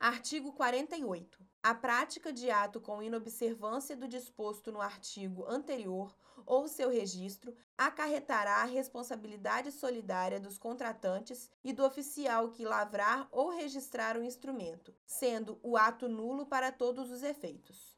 Artigo 48. A prática de ato com inobservância do disposto no artigo anterior ou seu registro acarretará a responsabilidade solidária dos contratantes e do oficial que lavrar ou registrar o instrumento, sendo o ato nulo para todos os efeitos.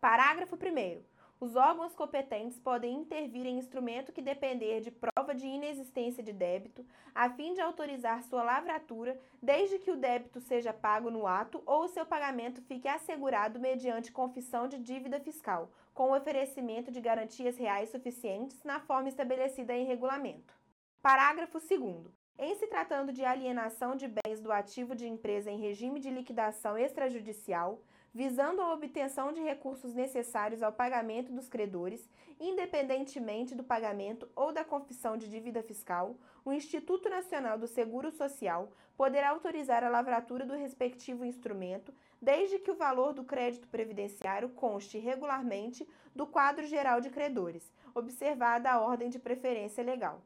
Parágrafo 1. Os órgãos competentes podem intervir em instrumento que depender de prova de inexistência de débito, a fim de autorizar sua lavratura, desde que o débito seja pago no ato ou o seu pagamento fique assegurado mediante confissão de dívida fiscal, com o oferecimento de garantias reais suficientes na forma estabelecida em regulamento. Parágrafo 2. Em se tratando de alienação de bens do ativo de empresa em regime de liquidação extrajudicial, visando a obtenção de recursos necessários ao pagamento dos credores, independentemente do pagamento ou da confissão de dívida fiscal, o Instituto Nacional do Seguro Social poderá autorizar a lavratura do respectivo instrumento, desde que o valor do crédito previdenciário conste regularmente do quadro geral de credores, observada a ordem de preferência legal.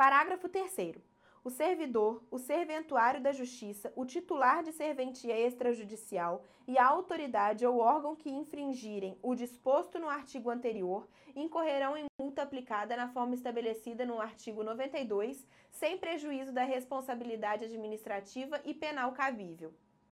Parágrafo 3. O servidor, o serventuário da Justiça, o titular de serventia extrajudicial e a autoridade ou órgão que infringirem o disposto no artigo anterior incorrerão em multa aplicada na forma estabelecida no artigo 92, sem prejuízo da responsabilidade administrativa e penal cabível.